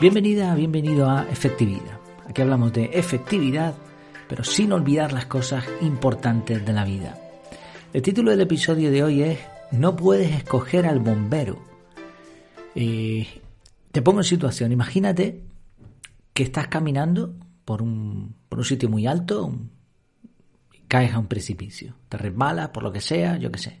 Bienvenida, bienvenido a Efectividad. Aquí hablamos de efectividad, pero sin olvidar las cosas importantes de la vida. El título del episodio de hoy es No puedes escoger al bombero. Te pongo en situación, imagínate que estás caminando por un, por un sitio muy alto, caes a un precipicio, te resbalas por lo que sea, yo qué sé,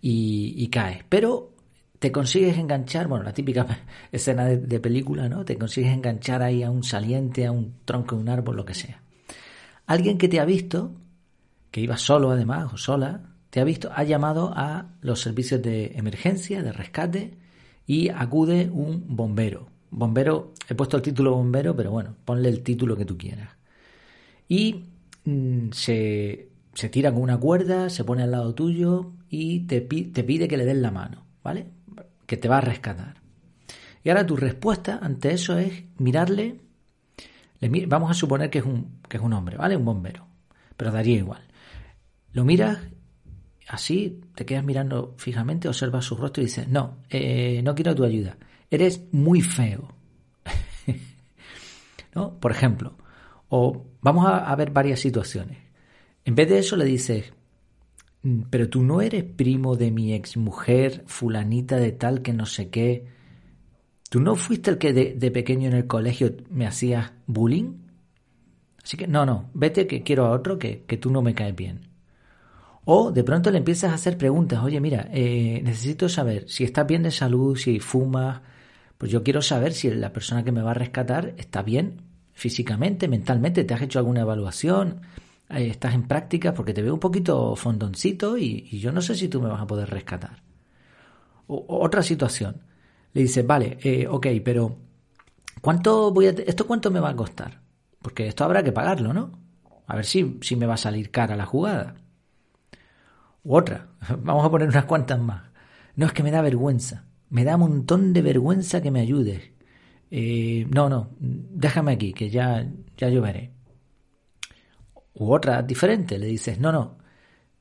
y, y caes. Pero te consigues enganchar, bueno, la típica escena de, película, ¿no? Te consigues enganchar ahí a un saliente, a un tronco de un árbol, lo que sea. Alguien que te ha visto, que iba solo además, o sola, te ha visto, ha llamado a los servicios de emergencia, de rescate, y acude un bombero. Bombero, he puesto el título bombero, pero bueno, ponle el título que tú quieras. Y mm, se, se, tira con una cuerda, se pone al lado tuyo y te, te pide que le des la mano, ¿vale? Que te va a rescatar. Y ahora tu respuesta ante eso es mirarle, vamos a suponer que es, un, que es un hombre, ¿vale? Un bombero, pero daría igual. Lo miras así, te quedas mirando fijamente, observas su rostro y dices, no, eh, no quiero tu ayuda, eres muy feo. ¿No? Por ejemplo, o vamos a, a ver varias situaciones. En vez de eso le dices, pero tú no eres primo de mi exmujer, fulanita de tal que no sé qué. ¿Tú no fuiste el que de, pequeño en el colegio me hacías bullying? Así que no, no, vete que quiero a otro que, que tú no me caes bien. O de pronto le empiezas a hacer preguntas, oye, mira, eh, necesito saber si estás bien de salud, si fumas, pues yo quiero saber si la persona que me va a rescatar está bien físicamente, mentalmente, te has hecho alguna evaluación, estás en práctica porque te veo un poquito fondoncito y, yo no sé si tú me vas a poder rescatar. otra situación. Le dices, vale, eh, ok, pero ¿cuánto voy a ¿esto cuánto me va a costar? Porque esto habrá que pagarlo, ¿no? A ver si, si me va a salir cara la jugada. U otra, vamos a poner unas cuantas más. No es que me da vergüenza, me da un montón de vergüenza que me ayudes. Eh, no, no, déjame aquí, que ya, ya yo veré u otra diferente, le dices, no, no,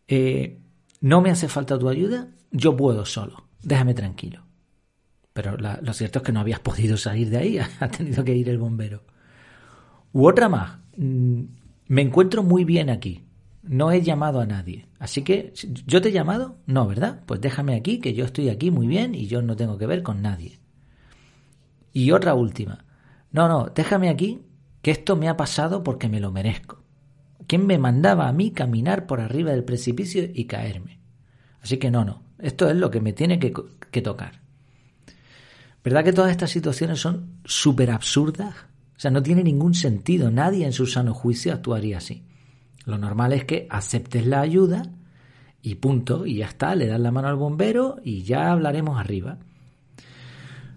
eh, no me hace falta tu ayuda, yo puedo solo, déjame tranquilo. Pero lo cierto es que no habías podido salir de ahí, ha tenido que ir el bombero. U otra más, mm, me encuentro muy bien aquí, no he llamado a nadie. Así que, ¿yo te he llamado? No, ¿verdad? Pues déjame aquí, que yo estoy aquí muy bien y yo no tengo que ver con nadie. Y otra última. No, no, déjame aquí, que esto me ha pasado porque me lo merezco. ¿Quién me mandaba a mí caminar por arriba del precipicio y caerme? Así que no, no, esto es lo que me tiene que, tocar. ¿Verdad que todas estas situaciones son súper absurdas? O sea, no tiene ningún sentido. Nadie en su sano juicio actuaría así. Lo normal es que aceptes la ayuda y punto, y ya está, le das la mano al bombero y ya hablaremos arriba.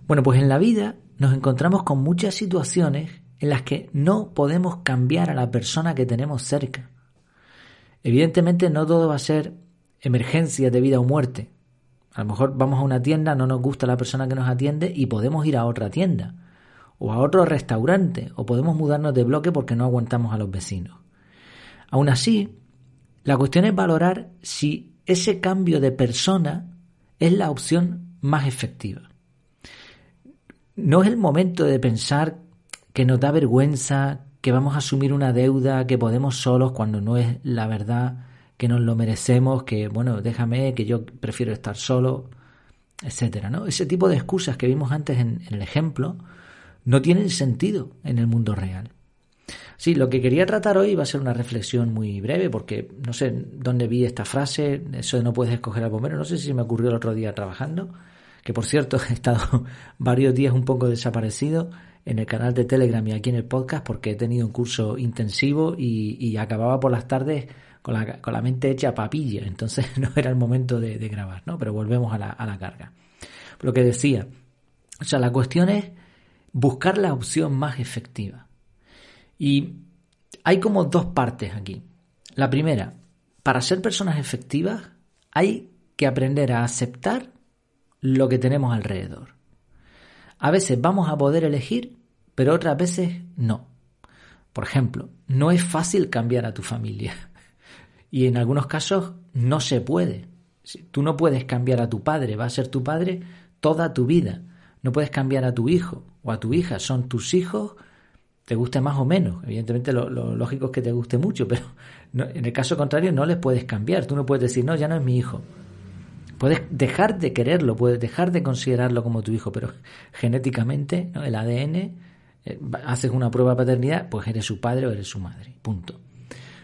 Bueno, pues en la vida nos encontramos con muchas situaciones en las que no podemos cambiar a la persona que tenemos cerca. Evidentemente no todo va a ser emergencia de vida o muerte. A lo mejor vamos a una tienda, no nos gusta la persona que nos atiende y podemos ir a otra tienda o a otro restaurante o podemos mudarnos de bloque porque no aguantamos a los vecinos. Aún así, la cuestión es valorar si ese cambio de persona es la opción más efectiva. No es el momento de pensar que nos da vergüenza, que vamos a asumir una deuda, que podemos solos cuando no es la verdad, que nos lo merecemos, que bueno, déjame, que yo prefiero estar solo, etcétera, ¿no? Ese tipo de excusas que vimos antes en, el ejemplo no tienen sentido en el mundo real. Sí, lo que quería tratar hoy va a ser una reflexión muy breve, porque no sé dónde vi esta frase, eso de no puedes escoger al bombero, no sé si me ocurrió el otro día trabajando, que por cierto he estado varios días un poco desaparecido en el canal de Telegram y aquí en el podcast porque he tenido un curso intensivo y, acababa por las tardes con la, con la, mente hecha papilla, entonces no era el momento de, grabar, ¿no? Pero volvemos a la, a la carga. Lo que decía, o sea, la cuestión es buscar la opción más efectiva. Y hay como dos partes aquí. La primera, para ser personas efectivas hay que aprender a aceptar lo que tenemos alrededor. A veces vamos a poder elegir, pero otras veces no. Por ejemplo, no es fácil cambiar a tu familia. Y en algunos casos no se puede. Tú no puedes cambiar a tu padre, va a ser tu padre toda tu vida. No puedes cambiar a tu hijo o a tu hija. Son tus hijos, te guste más o menos. Evidentemente lo, lógico es que te guste mucho, pero en el caso contrario no les puedes cambiar. Tú no puedes decir, no, ya no es mi hijo. Puedes dejar de quererlo, puedes dejar de considerarlo como tu hijo, pero genéticamente, el ADN, eh, haces una prueba de paternidad, pues eres su padre o eres su madre. Punto.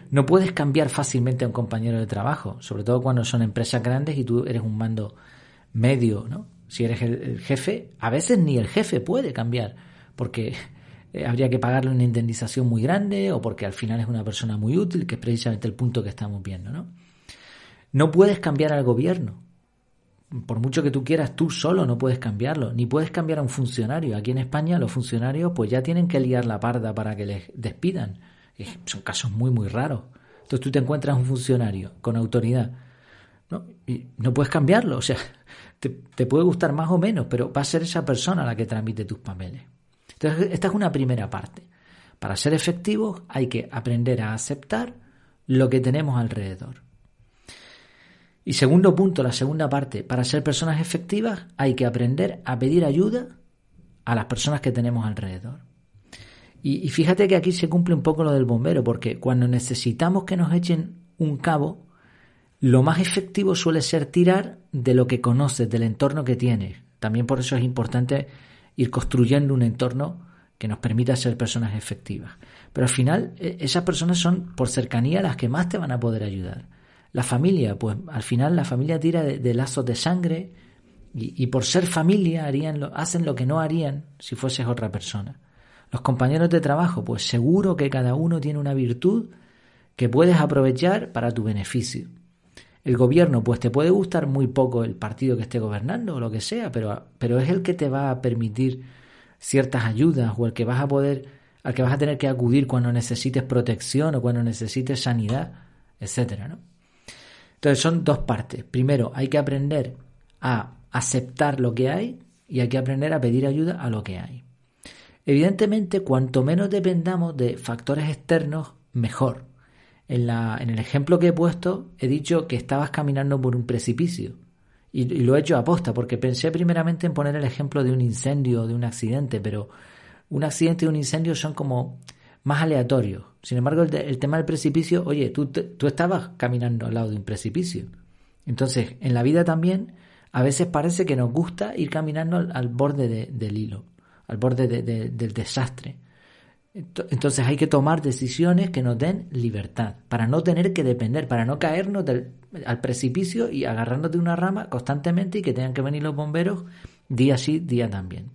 No puedes cambiar fácilmente a un compañero de trabajo, sobre todo cuando son empresas grandes y tú eres un mando medio, ¿no? Si eres el, jefe, a veces ni el jefe puede cambiar, porque eh, habría que pagarle una indemnización muy grande o porque al final es una persona muy útil, que es precisamente el punto que estamos viendo, ¿no? No puedes cambiar al gobierno. Por mucho que tú quieras, tú solo no puedes cambiarlo, ni puedes cambiar a un funcionario. Aquí en España los funcionarios pues ya tienen que liar la parda para que les despidan. Son casos muy, muy raros. Entonces tú te encuentras un funcionario con autoridad ¿no? y no puedes cambiarlo. O sea, te, puede gustar más o menos, pero va a ser esa persona la que transmite tus papeles. Entonces, esta es una primera parte. Para ser efectivos hay que aprender a aceptar lo que tenemos alrededor. Y segundo punto, la segunda parte, para ser personas efectivas hay que aprender a pedir ayuda a las personas que tenemos alrededor. Y, fíjate que aquí se cumple un poco lo del bombero, porque cuando necesitamos que nos echen un cabo, lo más efectivo suele ser tirar de lo que conoces, del entorno que tienes. También por eso es importante ir construyendo un entorno que nos permita ser personas efectivas. Pero al final e, esas personas son por cercanía las que más te van a poder ayudar. La familia, pues al final la familia tira de, lazos de sangre y, por ser familia harían lo, hacen lo que no harían si fueses otra persona. Los compañeros de trabajo, pues seguro que cada uno tiene una virtud que puedes aprovechar para tu beneficio. El gobierno, pues te puede gustar muy poco el partido que esté gobernando o lo que sea, pero, pero es el que te va a permitir ciertas ayudas o el que vas a poder, al que vas a tener que acudir cuando necesites protección o cuando necesites sanidad, etcétera, ¿no? Entonces son dos partes. Primero, hay que aprender a aceptar lo que hay y hay que aprender a pedir ayuda a lo que hay. Evidentemente, cuanto menos dependamos de factores externos, mejor. En, la, en el ejemplo que he puesto, he dicho que estabas caminando por un precipicio. Y, lo he hecho aposta, porque pensé primeramente en poner el ejemplo de un incendio o de un accidente, pero un accidente y un incendio son como más aleatorios. Sin embargo, el, tema del precipicio, oye, tú, tú estabas caminando al lado de un precipicio. Entonces, en la vida también, a veces parece que nos gusta ir caminando al, borde del hilo, al borde del desastre. Entonces hay que tomar decisiones que nos den libertad, para no tener que depender, para no caernos al precipicio y agarrarnos de una rama constantemente y que tengan que venir los bomberos día sí, día también.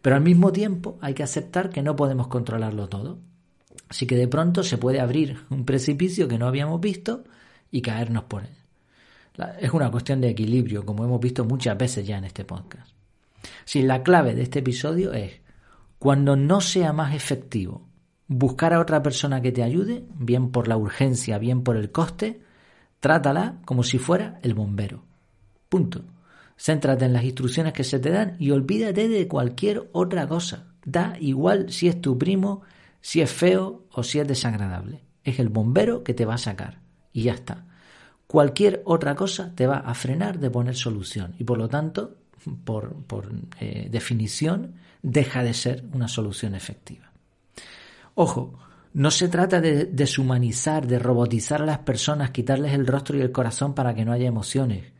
Pero al mismo tiempo hay que aceptar que no podemos controlarlo todo. Así que de pronto se puede abrir un precipicio que no habíamos visto y caernos por él. Es una cuestión de equilibrio, como hemos visto muchas veces ya en este podcast. Si la clave de este episodio es cuando no sea más efectivo buscar a otra persona que te ayude, bien por la urgencia, bien por el coste, trátala como si fuera el bombero. Punto. Céntrate en las instrucciones que se te dan y olvídate de cualquier otra cosa. Da igual si es tu primo, si es feo o si es desagradable. Es el bombero que te va a sacar. Y ya está. Cualquier otra cosa te va a frenar de poner solución. Y por lo tanto, por, eh, definición, deja de ser una solución efectiva. Ojo, no se trata de deshumanizar, de robotizar a las personas, quitarles el rostro y el corazón para que no haya emociones.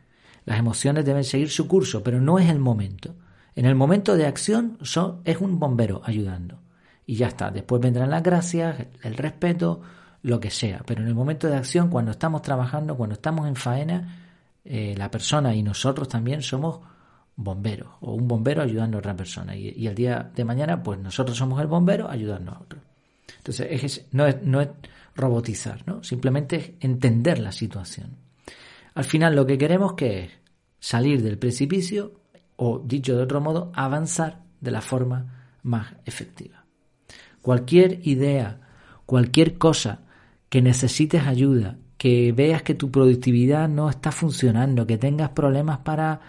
Las emociones deben seguir su curso, pero no es el momento. En el momento de acción es un bombero ayudando. Y ya está. Después vendrán las gracias, el respeto, lo que sea. Pero en el momento de acción, cuando estamos trabajando, cuando estamos en faena, eh, la persona y nosotros también somos bombero o un bombero ayudando a otra persona y, el día de mañana pues nosotros somos el bombero ayudando a otro. Entonces no, es, no es robotizar, ¿no? simplemente es entender la situación. Al final lo que queremos que es salir del precipicio o dicho de otro modo avanzar de la forma más efectiva. Cualquier idea, cualquier cosa que necesites ayuda, que veas que tu productividad no está funcionando, que tengas problemas para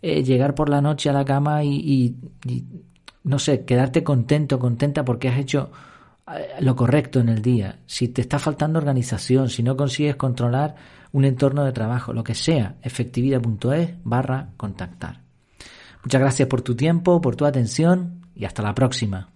eh, llegar por la noche a la cama y, no sé, quedarte contento, contenta porque has hecho eh, lo correcto en el día, si te está faltando organización, si no consigues controlar un entorno de trabajo, lo que sea, efectividad.es barra contactar. Muchas gracias por tu tiempo, por tu atención y hasta la próxima.